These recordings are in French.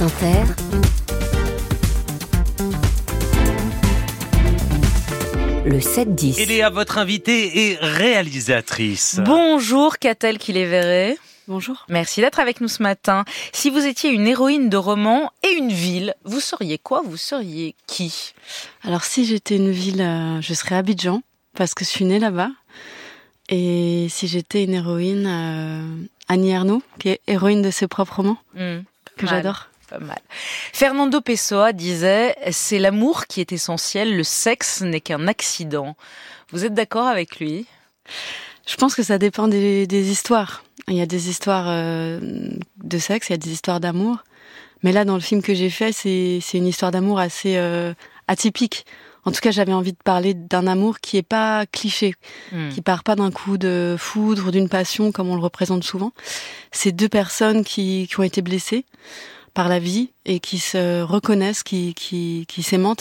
France Inter, le 7-10. Elle est à votre invitée et réalisatrice. Bonjour, qu'a-t-elle qui les verrait Bonjour. Merci d'être avec nous ce matin. Si vous étiez une héroïne de roman et une ville, vous seriez quoi? Vous seriez qui? Alors si j'étais une ville, euh, je serais Abidjan, parce que je suis née là-bas. Et si j'étais une héroïne, euh, Annie Ernaux, qui est héroïne de ses propres romans, Hmm, que j'adore. Pas mal. Fernando Pessoa disait C'est l'amour qui est essentiel, le sexe n'est qu'un accident. Vous êtes d'accord avec lui? Je pense que ça dépend des, des histoires. Il y a des histoires euh, de sexe, il y a des histoires d'amour. Mais là, dans le film que j'ai fait, c'est une histoire d'amour assez euh, atypique. En tout cas, j'avais envie de parler d'un amour qui est pas cliché, Hmm. qui part pas d'un coup de foudre ou d'une passion comme on le représente souvent. C'est deux personnes qui, qui ont été blessées par la vie et qui se reconnaissent, qui, qui,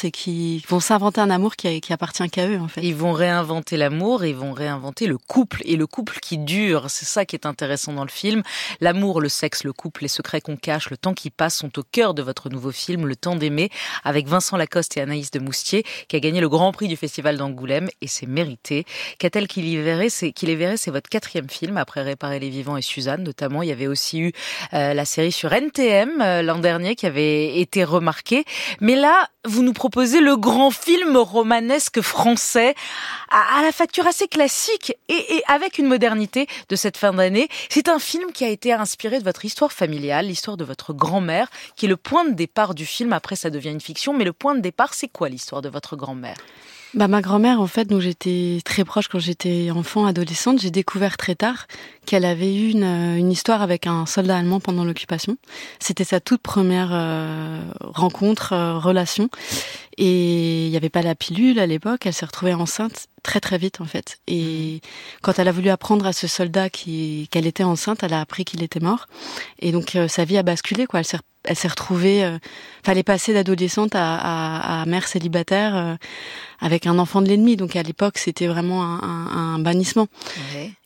et qui vont s'inventer un amour qui, appartient qu'à eux en fait. Ils vont réinventer l'amour, ils vont réinventer le couple et le couple qui dure. C'est ça qui est intéressant dans le film. L'amour, le sexe, le couple, les secrets qu'on cache, le temps qui passe sont au cœur de votre nouveau film, Le temps d'aimer, avec Vincent Lacoste et Anaïs de Moustier, qui a gagné le Grand Prix du Festival d'Angoulême et c'est mérité. Qu'a-t-elle qu'il y verrait C'est qu'il les verrait, c'est votre quatrième film après Réparer les vivants et Suzanne notamment. Il y avait aussi eu euh, la série sur NTM euh, l'an dernier qui avait été remarquée. Mais là, vous nous proposez le grand film romanesque français à, la facture assez classique et avec une modernité de cette fin d'année. C'est un film qui a été inspiré de votre histoire familiale, l'histoire de votre grand-mère, qui est le point de départ du film. Après, ça devient une fiction, mais le point de départ, c'est quoi l'histoire de votre grand-mère? Bah, ma grand-mère, en fait, dont j'étais très proche quand j'étais enfant, adolescente, j'ai découvert très tard qu'elle avait eu une, euh, une histoire avec un soldat allemand pendant l'occupation. C'était sa toute première euh, rencontre, euh, relation. Et il n'y avait pas la pilule à l'époque. Elle s'est retrouvée enceinte très très vite en fait. Et quand elle a voulu apprendre à ce soldat qu'elle était enceinte, elle a appris qu'il était mort. Et donc euh, sa vie a basculé quoi. Elle s'est elle s'est retrouvée, euh, fallait passer d'adolescente à, à, à mère célibataire euh, avec un enfant de l'ennemi. Donc à l'époque c'était vraiment un, un, un bannissement.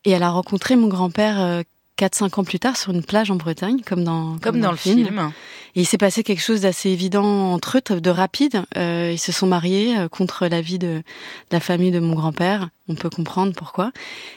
Et elle a rencontré mon grand-père euh, 4-5 ans plus tard sur une plage en Bretagne, comme dans, Comme dans le film. Et il s'est passé quelque chose d'assez évident entre eux, de rapide. Euh, ils se sont mariés euh, contre l'avis de, de la famille de mon grand-père. On peut comprendre pourquoi.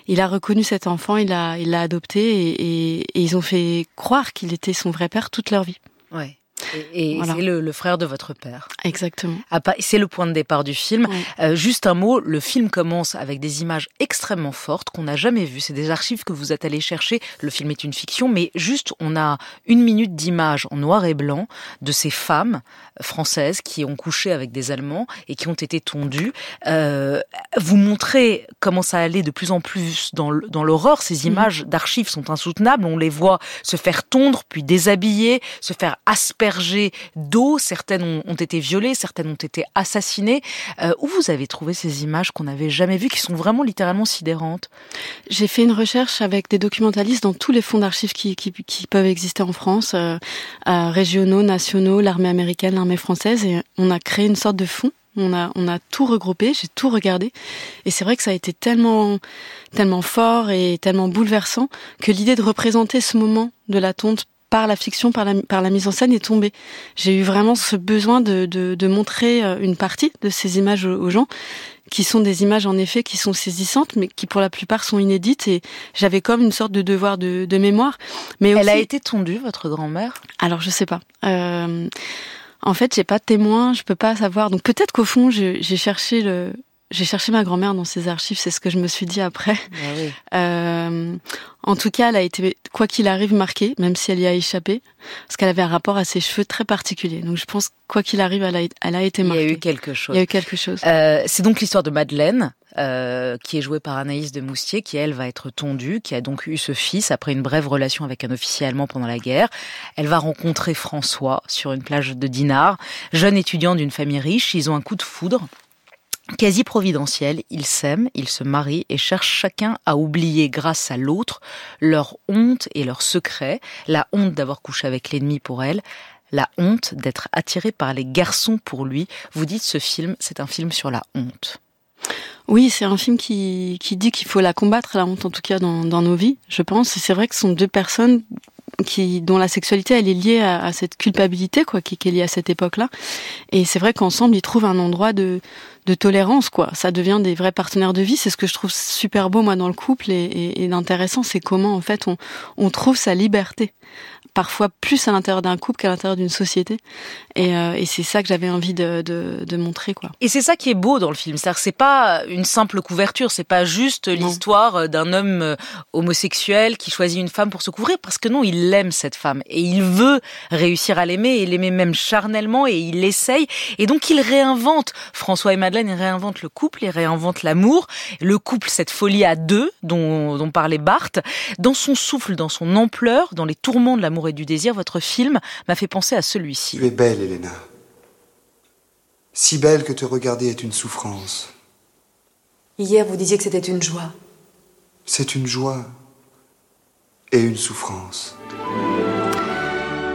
Il a reconnu cet enfant, il l'a, il adopté et, et- et ils ont fait croire qu'il était son vrai père toute leur vie. Ouais. Et, et Voilà. c'est le, le frère de votre père. Exactement. C'est le point de départ du film. Euh, juste un mot, le film commence avec des images extrêmement fortes qu'on n'a jamais vues. C'est des archives que vous êtes allés chercher. Le film est une fiction, mais juste on a une minute d'image en noir et blanc de ces femmes françaises qui ont couché avec des Allemands et qui ont été tondues. Euh, vous montrez comment ça allait de plus en plus dans l'horreur. Ces images d'archives sont insoutenables. On les voit se faire tondre, puis déshabiller, se faire asperger d'eau. Certaines ont, été violées, certaines ont été assassinées. Euh, où vous avez trouvé ces images qu'on n'avait jamais vues, qui sont vraiment littéralement sidérantes? J'ai fait une recherche avec des documentalistes dans tous les fonds d'archives qui peuvent exister en France, euh, euh, régionaux, nationaux, l'armée américaine, l'armée française, et on a créé une sorte de fonds. On a, on a tout regroupé, j'ai tout regardé, et c'est vrai que ça a été tellement, tellement fort et tellement bouleversant que l'idée de représenter ce moment de la tonte par la fiction, par la, par la mise en scène est tombée. J'ai eu vraiment ce besoin de, de, de montrer euh, une partie de ces images aux, aux gens, qui sont des images en effet qui sont saisissantes, mais qui pour la plupart sont inédites. Et j'avais comme une sorte de devoir de, de mémoire. Mais Elle aussi, a été tondue, votre grand-mère? Alors je sais pas. Euh, en fait, j'ai pas de témoin, je peux pas savoir. Donc peut-être qu'au fond, j'ai cherché le, j'ai cherché ma grand-mère dans ses archives. C'est ce que je me suis dit après. Euh, en tout cas, elle a été, quoi qu'il arrive, marquée, même si elle y a échappé, parce qu'elle avait un rapport à ses cheveux très particulier. Donc je pense, quoi qu'il arrive, elle a, elle a été Il y marquée. a eu quelque chose. Il y a eu quelque chose. Euh, c'est donc l'histoire de Madeleine, euh, qui est jouée par Anaïs de Moustier, qui elle va être tondue, qui a donc eu ce fils après une brève relation avec un officier allemand pendant la guerre. Elle va rencontrer François sur une plage de Dinard, jeune étudiant d'une famille riche. Ils ont un coup de foudre. Quasi providentiel, ils s'aiment, ils se marient et cherchent chacun à oublier grâce à l'autre leur honte et leur secret, la honte d'avoir couché avec l'ennemi pour elle, la honte d'être attiré par les garçons pour lui. Vous dites ce film, c'est un film sur la honte. Oui, c'est un film qui, qui dit qu'il faut la combattre, la honte en tout cas dans, dans nos vies, je pense. Et c'est vrai que ce sont deux personnes qui, dont la sexualité elle est liée à, cette culpabilité quoi, qui, qui, est liée à cette époque-là. Et c'est vrai qu'ensemble ils trouvent un endroit de de tolérance, quoi. Ça devient des vrais partenaires de vie. C'est ce que je trouve super beau, moi, dans le couple et, et, et d'intéressant. C'est comment, en fait, on, on trouve sa liberté parfois plus à l'intérieur d'un couple qu'à l'intérieur d'une société. Et, euh, et c'est ça que j'avais envie de, de, de, montrer, quoi. Et c'est ça qui est beau dans le film, c'est-à-dire c'est pas une simple couverture, c'est pas juste l'histoire d'un homme euh, homosexuel qui choisit une femme pour se couvrir, parce que non, il aime cette femme et il veut réussir à l'aimer et l'aimer même charnellement et il essaye et donc il réinvente. François et Madeleine, il réinvente le couple, il réinvente l'amour, le couple, cette folie à deux dont, dont parlait Barthes, dans son souffle, dans son ampleur, dans les tourments de l'amour et du désir, votre film m'a fait penser à celui-ci. Tu es belle, Elena. Si belle que te regarder est une souffrance. Hier, vous disiez que c'était une joie. C'est une joie et une souffrance.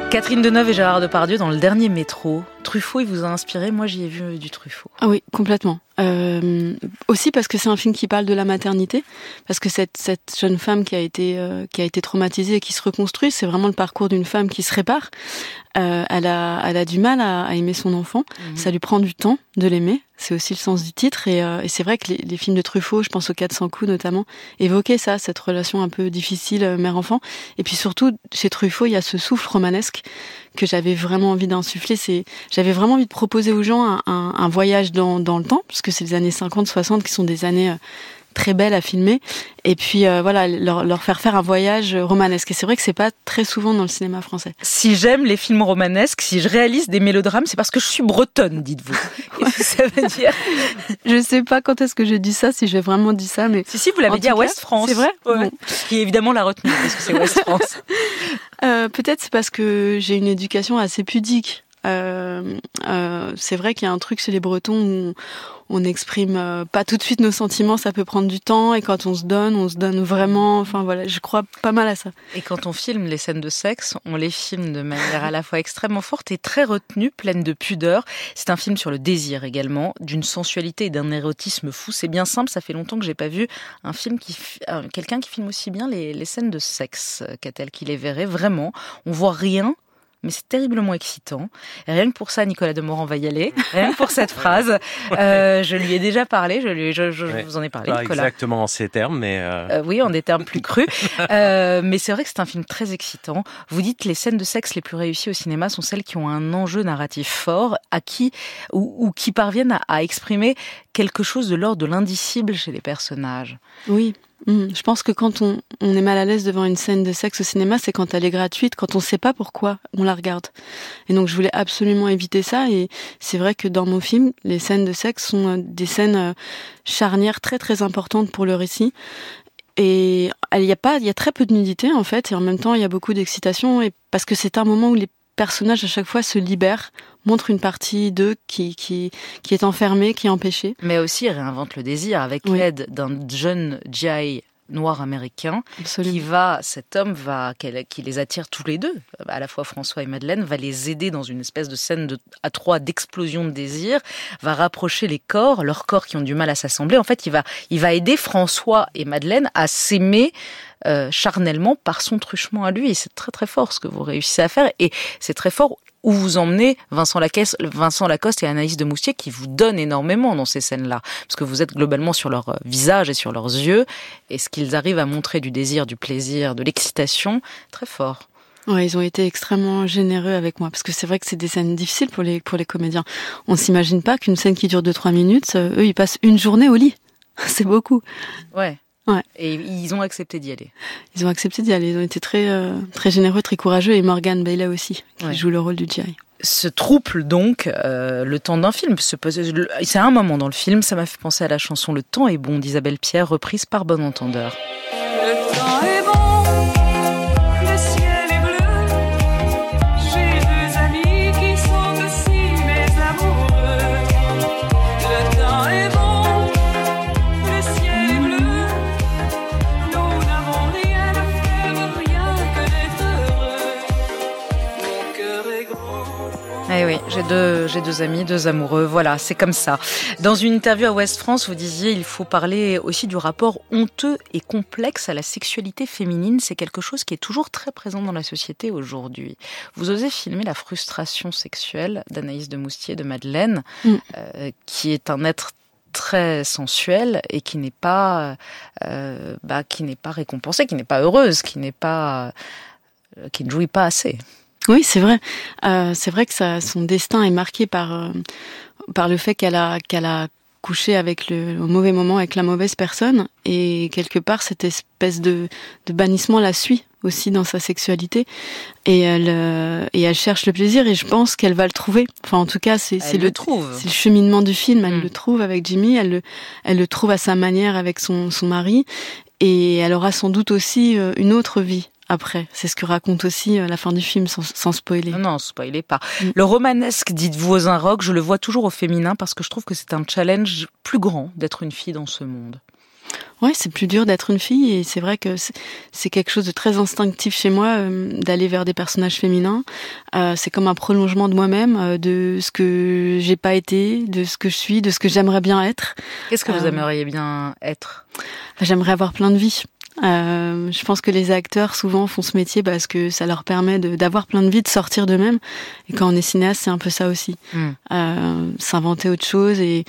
Catherine Deneuve et Gérard Depardieu dans le dernier métro. Truffaut, il vous a inspiré Moi, j'y ai vu du Truffaut. Ah oui, complètement. Euh, aussi parce que c'est un film qui parle de la maternité, parce que cette, cette jeune femme qui a été euh, qui a été traumatisée et qui se reconstruit, c'est vraiment le parcours d'une femme qui se répare. Euh, elle a elle a du mal à, à aimer son enfant. Mhm. Ça lui prend du temps de l'aimer. C'est aussi le sens du titre et, euh, et c'est vrai que les, les, films de Truffaut, je pense aux 400 coups notamment, évoquaient ça, cette relation un peu difficile euh, mère-enfant. Et puis surtout chez Truffaut, il y a ce souffle romanesque que j'avais vraiment envie d'insuffler. C'est, j'avais vraiment envie de proposer aux gens un, voyage dans, dans le temps, puisque c'est les années 50-60 qui sont des années euh, très belles à filmer. Et puis euh, voilà leur, leur, faire faire un voyage romanesque. Et c'est vrai que c'est pas très souvent dans le cinéma français. Si j'aime les films romanesques si je réalise des mélodrames c'est parce que je suis bretonne dites-vous. Ça veut dire je sais pas quand est-ce que j'ai dit ça si j'ai vraiment dit ça mais si si vous l'avez dit à West France. c'est vrai ouais. bon. qui est évidemment la retenue parce que c'est West France. Euh, peut-être c'est parce que j'ai une éducation assez pudique euh, euh, c'est vrai qu'il y a un truc chez les Bretons où on n'exprime euh, pas tout de suite nos sentiments, ça peut prendre du temps, et quand on se donne, on se donne vraiment. Enfin voilà, je crois pas mal à ça. Et quand on filme les scènes de sexe, on les filme de manière à la fois extrêmement forte et très retenue, pleine de pudeur. C'est un film sur le désir également, d'une sensualité et d'un érotisme fou. C'est bien simple, ça fait longtemps que j'ai pas vu un film qui, euh, quelqu'un qui filme aussi bien les, scènes de sexe qu'a-t-elle qu'il les verrait vraiment. On voit rien mais c'est terriblement excitant. Et rien que pour ça, Nicolas Demorand va y aller. Rien que pour cette phrase. Euh, je lui ai déjà parlé, je, lui, je, je ouais. vous en ai parlé, Pas Nicolas. exactement en ces termes, mais... Euh... Euh, oui, en des termes plus crus. Euh, mais c'est vrai que c'est un film très excitant. Vous dites les scènes de sexe les plus réussies au cinéma sont celles qui ont un enjeu narratif fort, à qui ou, ou qui parviennent à, à exprimer quelque chose de l'ordre de l'indicible chez les personnages. Oui, Mmh, je pense que quand on, on, est mal à l'aise devant une scène de sexe au cinéma, c'est quand elle est gratuite, quand on ne sait pas pourquoi on la regarde. Et donc je voulais absolument éviter ça. Et c'est vrai que dans mon film, les scènes de sexe sont euh, des scènes euh, charnières très très importantes pour le récit. Et il y a pas, il y a très peu de nudité en fait, et en même temps il y a beaucoup d'excitation, et parce que c'est un moment où les personnages à chaque fois se libèrent, montrent une partie d'eux qui, qui, qui est enfermée, qui est empêchée. Mais aussi réinvente le désir avec oui. l'aide d'un jeune Jai noir américain Absolument. qui va, cet homme va, qui les attire tous les deux, à la fois François et Madeleine, va les aider dans une espèce de scène de, à trois d'explosion de désir, va rapprocher les corps, leurs corps qui ont du mal à s'assembler. En fait, il va, il va aider François et Madeleine à s'aimer euh, charnellement par son truchement à lui. Et c'est très très fort ce que vous réussissez à faire. Et c'est très fort où vous emmenez Vincent, Lacaisse, Vincent Lacoste et Anaïs de Moustier qui vous donnent énormément dans ces scènes-là. Parce que vous êtes globalement sur leur visage et sur leurs yeux. Et ce qu'ils arrivent à montrer du désir, du plaisir, de l'excitation, très fort. Ouais, ils ont été extrêmement généreux avec moi parce que c'est vrai que c'est des scènes difficiles pour les pour les comédiens. On s'imagine pas qu'une scène qui dure 2-3 minutes, eux ils passent une journée au lit. c'est beaucoup. Ouais. Ouais. Et ils ont accepté d'y aller. Ils ont accepté d'y aller. Ils ont été très, euh, très généreux, très courageux. Et Morgan Bailey aussi, qui ouais. joue le rôle du GI. Ce trouble donc euh, le temps d'un film. C'est un moment dans le film. Ça m'a fait penser à la chanson Le temps est bon d'Isabelle Pierre, reprise par Bon Entendeur. Le temps est j'ai deux, j'ai deux amis, deux amoureux. Voilà, c'est comme ça. Dans une interview à Ouest France, vous disiez il faut parler aussi du rapport honteux et complexe à la sexualité féminine. C'est quelque chose qui est toujours très présent dans la société aujourd'hui. Vous osez filmer la frustration sexuelle d'Anaïs de Moustier, de Madeleine, Mm. euh, qui est un être très sensuel et qui n'est pas, euh, bah, qui n'est pas récompensée, qui n'est pas heureuse, qui n'est pas, euh, qui ne jouit pas assez. Oui, c'est vrai. Euh, c'est vrai que ça, son destin est marqué par euh, par le fait qu'elle a qu'elle a couché avec le au mauvais moment avec la mauvaise personne et quelque part cette espèce de de bannissement la suit aussi dans sa sexualité et elle euh, et elle cherche le plaisir et je pense qu'elle va le trouver. Enfin, en tout cas, c'est c'est Elle le le trouve. c'est le cheminement du film. Elle Mm. le trouve avec Jimmy, elle le, elle le trouve à sa manière avec son, son mari, et elle aura sans doute aussi euh, une autre vie après. C'est ce que raconte aussi euh, la fin du film, sans, sans spoiler. Non, non, spoilez pas. Mm. Le romanesque, dites-vous aux un rock, je le vois toujours au féminin parce que je trouve que c'est un challenge plus grand d'être une fille dans ce monde. Ouais, c'est plus dur d'être une fille, et c'est vrai que c'est- quelque chose de très instinctif chez moi euh, d'aller vers des personnages féminins. Euh, c'est comme un prolongement de moi-même, euh, de ce que j'ai pas été, de ce que je suis, de ce que j'aimerais bien être. Qu'est-ce que vous aimeriez bien être? Enfin, J'aimerais avoir plein de vies. Euh, je pense que les acteurs souvent font ce métier parce que ça leur permet de- d'avoir plein de vies, de sortir d'eux-mêmes. Et quand on est cinéaste, c'est un peu ça aussi. Hmm. Euh, S'inventer autre chose. Et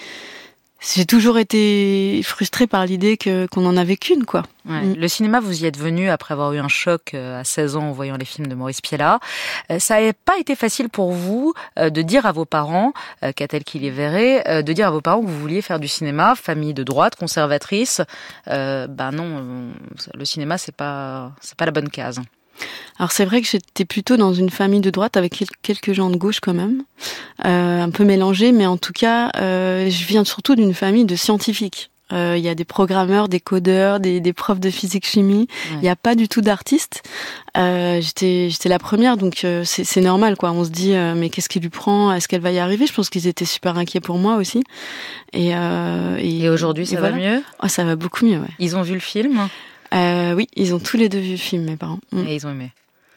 j'ai toujours été frustrée par l'idée que qu'on en avait qu'une, quoi. Ouais. Mm. Le cinéma, vous y êtes venu après avoir eu un choc euh, à 16 ans en voyant les films de Maurice Piella. Euh, Ça n'a pas été facile pour vous euh, de dire à vos parents, qu'a-t-elle qu'il les verrait, de dire à vos parents que vous vouliez faire du cinéma, famille de droite, conservatrice. Euh, bah non, le cinéma, c'est pas, c'est pas la bonne case. Alors c'est vrai que j'étais plutôt dans une famille de droite avec quel- quelques gens de gauche quand même, euh, un peu mélangés, mais en tout cas, euh, je viens surtout d'une famille de scientifiques. Euh, Il y a des programmeurs, des codeurs, des, des profs de physique-chimie. Il Ouais. n'y a pas du tout d'artistes. J'étais, j'étais la première, donc c'est normal, quoi. On se dit, mais qu'est-ce qui lui prend? Est-ce qu'elle va y arriver? Je pense qu'ils étaient super inquiets pour moi aussi. Et, Et aujourd'hui, ça et va voilà. mieux? Oh, ça va beaucoup mieux, ouais. Ils ont vu le film? Euh, oui, ils ont tous les deux vu le film, mes parents. Mm. et ils ont aimé.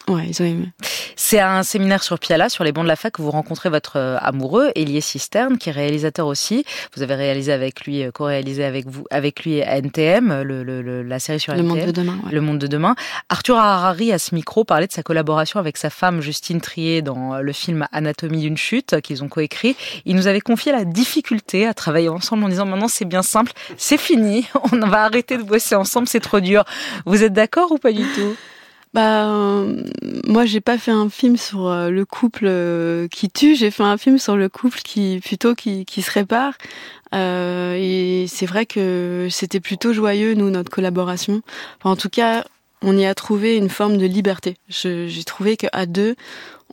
Ouais, ils ont aimé. C'est un séminaire sur Piala, sur les bancs de la fac, que vous rencontrez votre euh, amoureux, Elie Cisterne, qui est réalisateur aussi. Vous avez réalisé avec lui, euh, co-réalisé avec vous, avec lui à NTM, le, le- le- la série sur Le NTM. monde de demain. Ouais. Le monde de demain. Arthur Harari, à ce micro, parlait de sa collaboration avec sa femme Justine Trier dans euh, le film Anatomie d'une chute qu'ils ont coécrit. Il nous avait confié la difficulté à travailler ensemble en disant maintenant c'est bien simple, c'est fini, on va arrêter de bosser ensemble, c'est trop dur. Vous êtes d'accord ou pas du tout? Bah, euh, moi, j'ai pas fait un film sur euh, le couple euh, qui tue. J'ai fait un film sur le couple qui plutôt qui, qui se répare. Et c'est vrai que c'était plutôt joyeux, nous, notre collaboration. Enfin, en tout cas, on y a trouvé une forme de liberté. J'ai trouvé qu'à deux,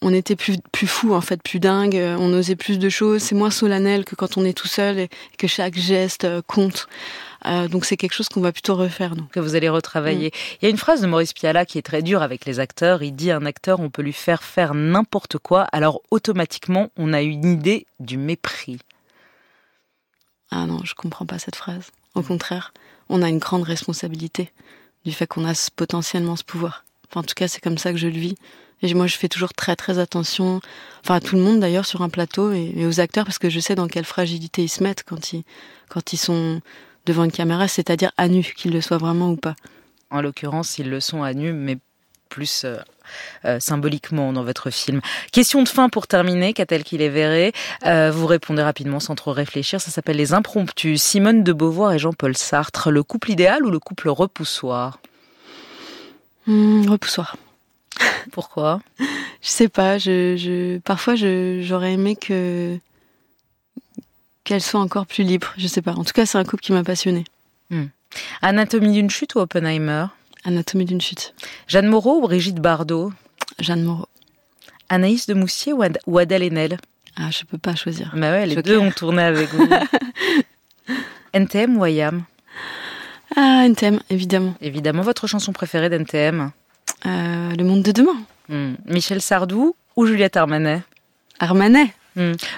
on était plus plus fou en fait, plus dingue. euh, On osait plus de choses. C'est moins solennel que quand on est tout seul et que chaque geste euh, compte. Euh, donc c'est quelque chose qu'on va plutôt refaire, que vous allez retravailler. Il y a une phrase de Maurice Piala qui est très dure avec les acteurs. Il dit un acteur, on peut lui faire faire n'importe quoi, alors automatiquement, on a une idée du mépris. Ah non, je comprends pas cette phrase. Au contraire, on a une grande responsabilité du fait qu'on a potentiellement ce pouvoir. Enfin, en tout cas, c'est comme ça que je le vis. Et moi, je fais toujours très très attention, enfin à tout le monde d'ailleurs sur un plateau et, et aux acteurs parce que je sais dans quelle fragilité ils se mettent quand ils quand ils sont devant une caméra, c'est-à-dire à nu, qu'ils le soient vraiment ou pas. En l'occurrence, ils le sont à nu, mais plus euh, euh, symboliquement dans votre film. Question de fin pour terminer, qu'a-t-elle qu'il est verré Euh, Vous répondez rapidement sans trop réfléchir. Ça s'appelle Les Impromptus. Simone de Beauvoir et Jean-Paul Sartre. Le couple idéal ou le couple repoussoir? Hum, repoussoir. Pourquoi? Je sais pas. Je, je parfois j'aurais aimé que qu'elle soit encore plus libre. Je sais pas. En tout cas, c'est un couple qui m'a passionnée. Anatomie d'une chute ou Oppenheimer? Anatomie d'une chute. Jeanne Moreau ou Brigitte Bardot? Jeanne Moreau. Anaïs de Moustier ou Ad- ou Adèle Haenel? Ah, je peux pas choisir. Bah ouais, les Joker. deux ont tourné avec vous. NTM ou IAM Ah, NTM, évidemment. Évidemment, votre chanson préférée d'NTM Euh, le monde de demain. Hmm. Michel Sardou ou Juliette Armanet? Armanet.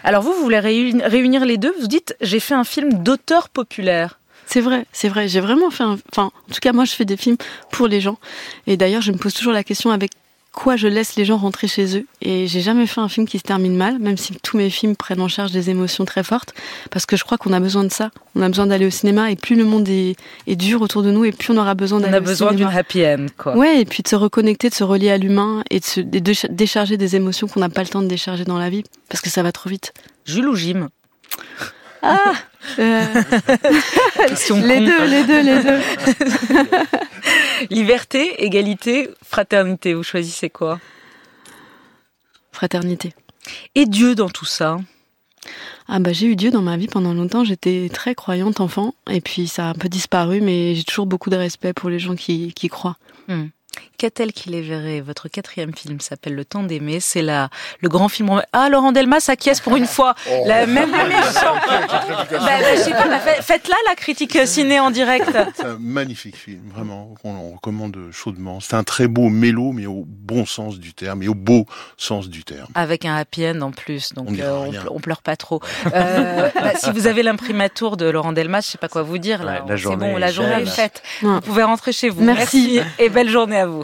Alors vous, vous voulez réuni- réunir les deux? Vous dites, j'ai fait un film d'auteur populaire. C'est vrai, c'est vrai. J'ai vraiment fait un. Enfin, en tout cas, moi, je fais des films pour les gens. Et d'ailleurs, je me pose toujours la question avec quoi je laisse les gens rentrer chez eux. Et j'ai jamais fait un film qui se termine mal, même si tous mes films prennent en charge des émotions très fortes, parce que je crois qu'on a besoin de ça. On a besoin d'aller au cinéma, et plus le monde est, est dur autour de nous, et plus on aura besoin d'aller On a au besoin d'une cinéma. happy end, quoi. Ouais, et puis de se reconnecter, de se relier à l'humain, et de se de décha- décharger des émotions qu'on n'a pas le temps de décharger dans la vie, parce que ça va trop vite. Jules ou Jim? Euh, Question les deux, les deux, les deux. Liberté, égalité, fraternité. Vous choisissez quoi? Fraternité. Et Dieu dans tout ça? Ah bah j'ai eu Dieu dans ma vie pendant longtemps, j'étais très croyante enfant et puis ça a un peu disparu mais j'ai toujours beaucoup de respect pour les gens qui, qui croient. Qu'a-t-elle qu'il les verrait Votre quatrième film s'appelle Le Temps d'aimer. C'est la le grand film. Ah, Laurent Delmas acquiesce pour une fois. La même méchant. Bah, bah, je sais pas. bah, fait- Faites-la la critique ciné en direct. C'est un magnifique film, vraiment, qu'on on recommande chaudement. C'est un très beau mélo, mais au bon sens du terme, et au beau sens du terme. Avec un happy end en plus, donc On euh, on, on pleure pas trop. Euh, bah, si vous avez l'imprimatur de Laurent Delmas, je sais pas quoi vous dire. Là, Ouais, la c'est journée bon, la est journée est faite. Vous pouvez rentrer chez vous. Merci. et belle journée à vous.